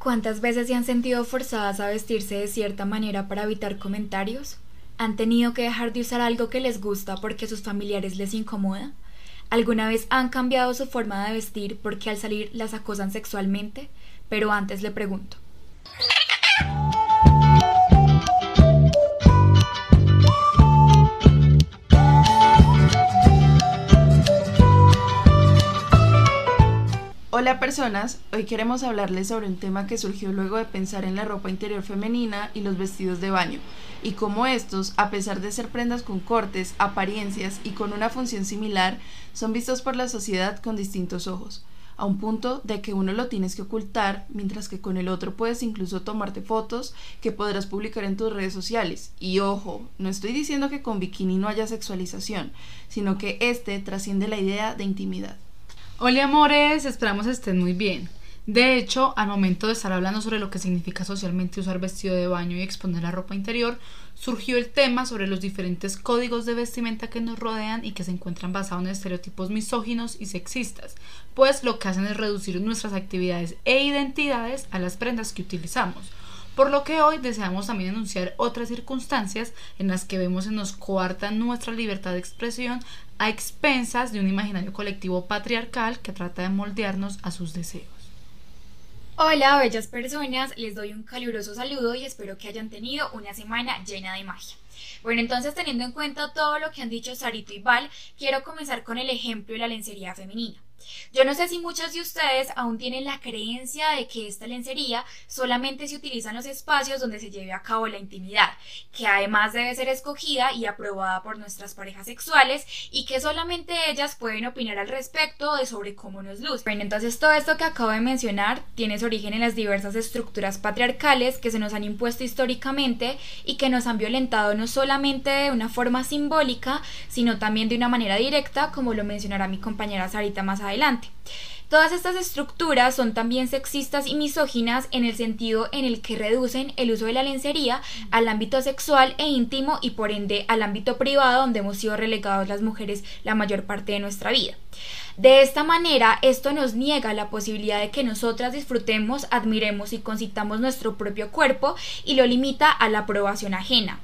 ¿Cuántas veces se han sentido forzadas a vestirse de cierta manera para evitar comentarios? ¿Han tenido que dejar de usar algo que les gusta porque sus familiares les incomoda? ¿Alguna vez han cambiado su forma de vestir porque al salir las acosan sexualmente? Pero antes le pregunto. Hola personas, hoy queremos hablarles sobre un tema que surgió luego de pensar en la ropa interior femenina y los vestidos de baño, y cómo estos, a pesar de ser prendas con cortes, apariencias y con una función similar, son vistos por la sociedad con distintos ojos, a un punto de que uno lo tienes que ocultar, mientras que con el otro puedes incluso tomarte fotos que podrás publicar en tus redes sociales. Y ojo, no estoy diciendo que con bikini no haya sexualización, sino que este trasciende la idea de intimidad. Hola amores, esperamos estén muy bien. De hecho, al momento de estar hablando sobre lo que significa socialmente usar vestido de baño y exponer la ropa interior, surgió el tema sobre los diferentes códigos de vestimenta que nos rodean y que se encuentran basados en estereotipos misóginos y sexistas, pues lo que hacen es reducir nuestras actividades e identidades a las prendas que utilizamos por lo que hoy deseamos también enunciar otras circunstancias en las que vemos se nos coarta nuestra libertad de expresión a expensas de un imaginario colectivo patriarcal que trata de moldearnos a sus deseos. Hola, bellas personas, les doy un caluroso saludo y espero que hayan tenido una semana llena de magia. Bueno, entonces teniendo en cuenta todo lo que han dicho Sarito y Val, quiero comenzar con el ejemplo de la lencería femenina. Yo no sé si muchos de ustedes aún tienen la creencia de que esta lencería solamente se utiliza en los espacios donde se lleve a cabo la intimidad, que además debe ser escogida y aprobada por nuestras parejas sexuales y que solamente ellas pueden opinar al respecto de sobre cómo nos luce. Bueno, entonces todo esto que acabo de mencionar tiene su origen en las diversas estructuras patriarcales que se nos han impuesto históricamente y que nos han violentado no solamente de una forma simbólica, sino también de una manera directa, como lo mencionará mi compañera Sarita más adelante adelante. Todas estas estructuras son también sexistas y misóginas en el sentido en el que reducen el uso de la lencería al ámbito sexual e íntimo y por ende al ámbito privado donde hemos sido relegados las mujeres la mayor parte de nuestra vida. De esta manera, esto nos niega la posibilidad de que nosotras disfrutemos, admiremos y concitamos nuestro propio cuerpo y lo limita a la aprobación ajena.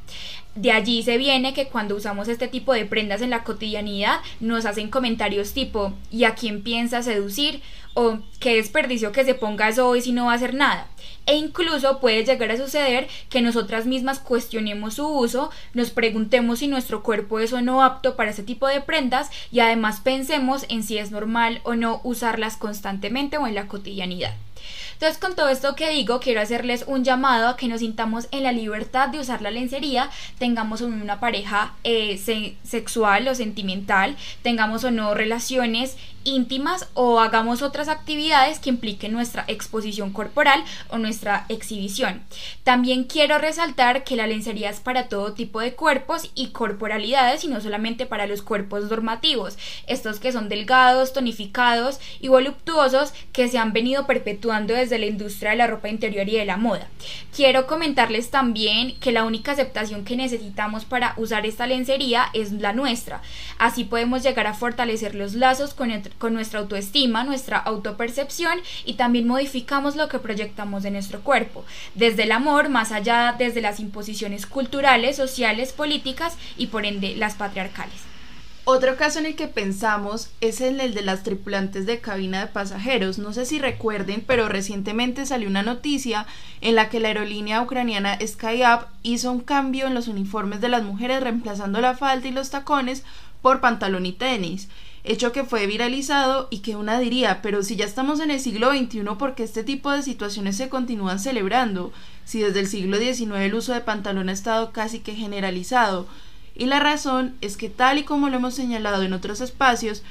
De allí se viene que cuando usamos este tipo de prendas en la cotidianidad nos hacen comentarios tipo ¿y a quién piensa seducir? o qué desperdicio que se ponga eso hoy si no va a hacer nada. E incluso puede llegar a suceder que nosotras mismas cuestionemos su uso, nos preguntemos si nuestro cuerpo es o no apto para ese tipo de prendas y además pensemos en si es normal o no usarlas constantemente o en la cotidianidad. Entonces, con todo esto que digo, quiero hacerles un llamado a que nos sintamos en la libertad de usar la lencería, tengamos una pareja eh, sexual o sentimental, tengamos o no relaciones íntimas o hagamos otras actividades que impliquen nuestra exposición corporal o nuestra exhibición. También quiero resaltar que la lencería es para todo tipo de cuerpos y corporalidades y no solamente para los cuerpos normativos, estos que son delgados, tonificados y voluptuosos que se han venido perpetuando desde la industria de la ropa interior y de la moda. Quiero comentarles también que la única aceptación que necesitamos para usar esta lencería es la nuestra. Así podemos llegar a fortalecer los lazos con, con nuestra autoestima, nuestra autopercepción y también modificamos lo que proyectamos de nuestro cuerpo, desde el amor, más allá desde las imposiciones culturales, sociales, políticas y por ende las patriarcales. Otro caso en el que pensamos es en el de las tripulantes de cabina de pasajeros. No sé si recuerden, pero recientemente salió una noticia en la que la aerolínea ucraniana SkyUp hizo un cambio en los uniformes de las mujeres reemplazando la falda y los tacones por pantalón y tenis hecho que fue viralizado y que una diría, pero si ya estamos en el siglo XXI, ¿por qué este tipo de situaciones se continúan celebrando? Si desde el siglo XIX el uso de pantalón ha estado casi que generalizado. Y la razón es que tal y como lo hemos señalado en otros espacios,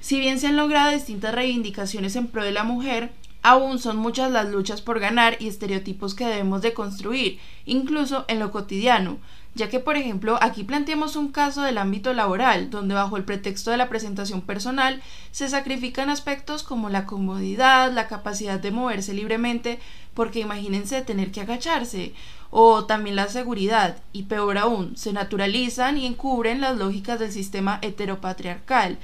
si bien se han logrado distintas reivindicaciones en pro de la mujer, aún son muchas las luchas por ganar y estereotipos que debemos de construir, incluso en lo cotidiano ya que por ejemplo aquí planteamos un caso del ámbito laboral, donde bajo el pretexto de la presentación personal se sacrifican aspectos como la comodidad, la capacidad de moverse libremente, porque imagínense tener que agacharse, o también la seguridad, y peor aún, se naturalizan y encubren las lógicas del sistema heteropatriarcal.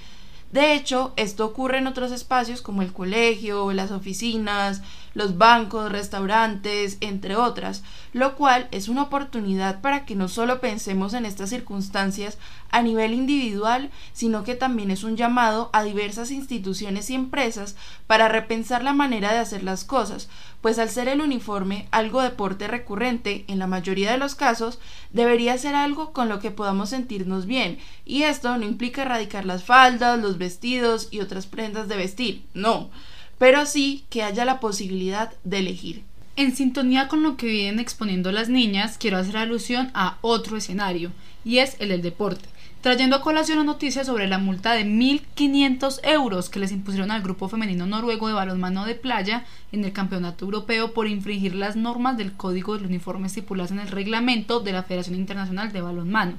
De hecho, esto ocurre en otros espacios como el colegio, las oficinas, los bancos, restaurantes, entre otras, lo cual es una oportunidad para que no solo pensemos en estas circunstancias a nivel individual, sino que también es un llamado a diversas instituciones y empresas para repensar la manera de hacer las cosas, pues al ser el uniforme algo deporte recurrente en la mayoría de los casos, debería ser algo con lo que podamos sentirnos bien, y esto no implica erradicar las faldas, los vestidos y otras prendas de vestir, no, pero sí que haya la posibilidad de elegir. En sintonía con lo que vienen exponiendo las niñas, quiero hacer alusión a otro escenario, y es el del deporte trayendo a colación la noticia sobre la multa de 1.500 euros que les impusieron al grupo femenino noruego de balonmano de playa en el Campeonato Europeo por infringir las normas del Código del Uniforme estipuladas en el reglamento de la Federación Internacional de Balonmano.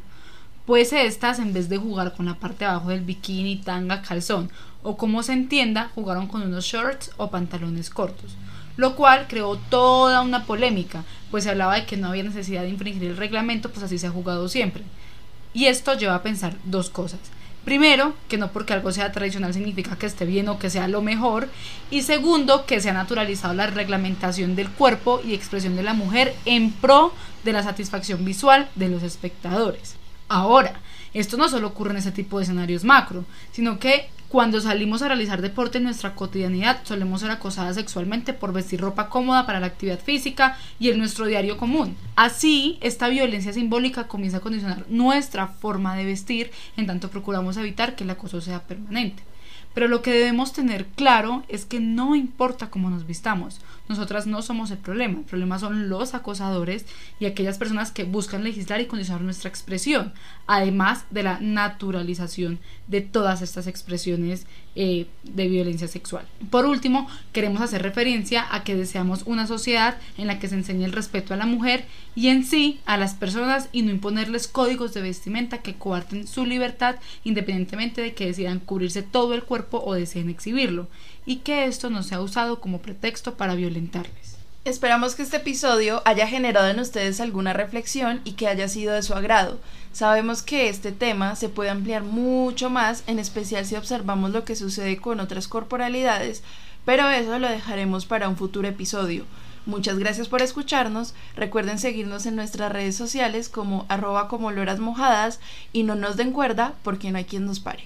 Pues estas, en vez de jugar con la parte de abajo del bikini, tanga, calzón, o como se entienda, jugaron con unos shorts o pantalones cortos lo cual creó toda una polémica, pues se hablaba de que no había necesidad de infringir el reglamento, pues así se ha jugado siempre. Y esto lleva a pensar dos cosas. Primero, que no porque algo sea tradicional significa que esté bien o que sea lo mejor. Y segundo, que se ha naturalizado la reglamentación del cuerpo y expresión de la mujer en pro de la satisfacción visual de los espectadores. Ahora, esto no solo ocurre en ese tipo de escenarios macro, sino que cuando salimos a realizar deporte en nuestra cotidianidad, solemos ser acosadas sexualmente por vestir ropa cómoda para la actividad física y en nuestro diario común. Así, esta violencia simbólica comienza a condicionar nuestra forma de vestir, en tanto procuramos evitar que el acoso sea permanente. Pero lo que debemos tener claro es que no importa cómo nos vistamos, nosotras no somos el problema, el problema son los acosadores y aquellas personas que buscan legislar y condicionar nuestra expresión, además de la naturalización de todas estas expresiones eh, de violencia sexual. Por último, queremos hacer referencia a que deseamos una sociedad en la que se enseñe el respeto a la mujer y en sí a las personas y no imponerles códigos de vestimenta que coarten su libertad independientemente de que decidan cubrirse todo el o deseen exhibirlo y que esto no sea usado como pretexto para violentarles. Esperamos que este episodio haya generado en ustedes alguna reflexión y que haya sido de su agrado. Sabemos que este tema se puede ampliar mucho más, en especial si observamos lo que sucede con otras corporalidades, pero eso lo dejaremos para un futuro episodio. Muchas gracias por escucharnos. Recuerden seguirnos en nuestras redes sociales como arroba como loras mojadas y no nos den cuerda porque no hay quien nos pare.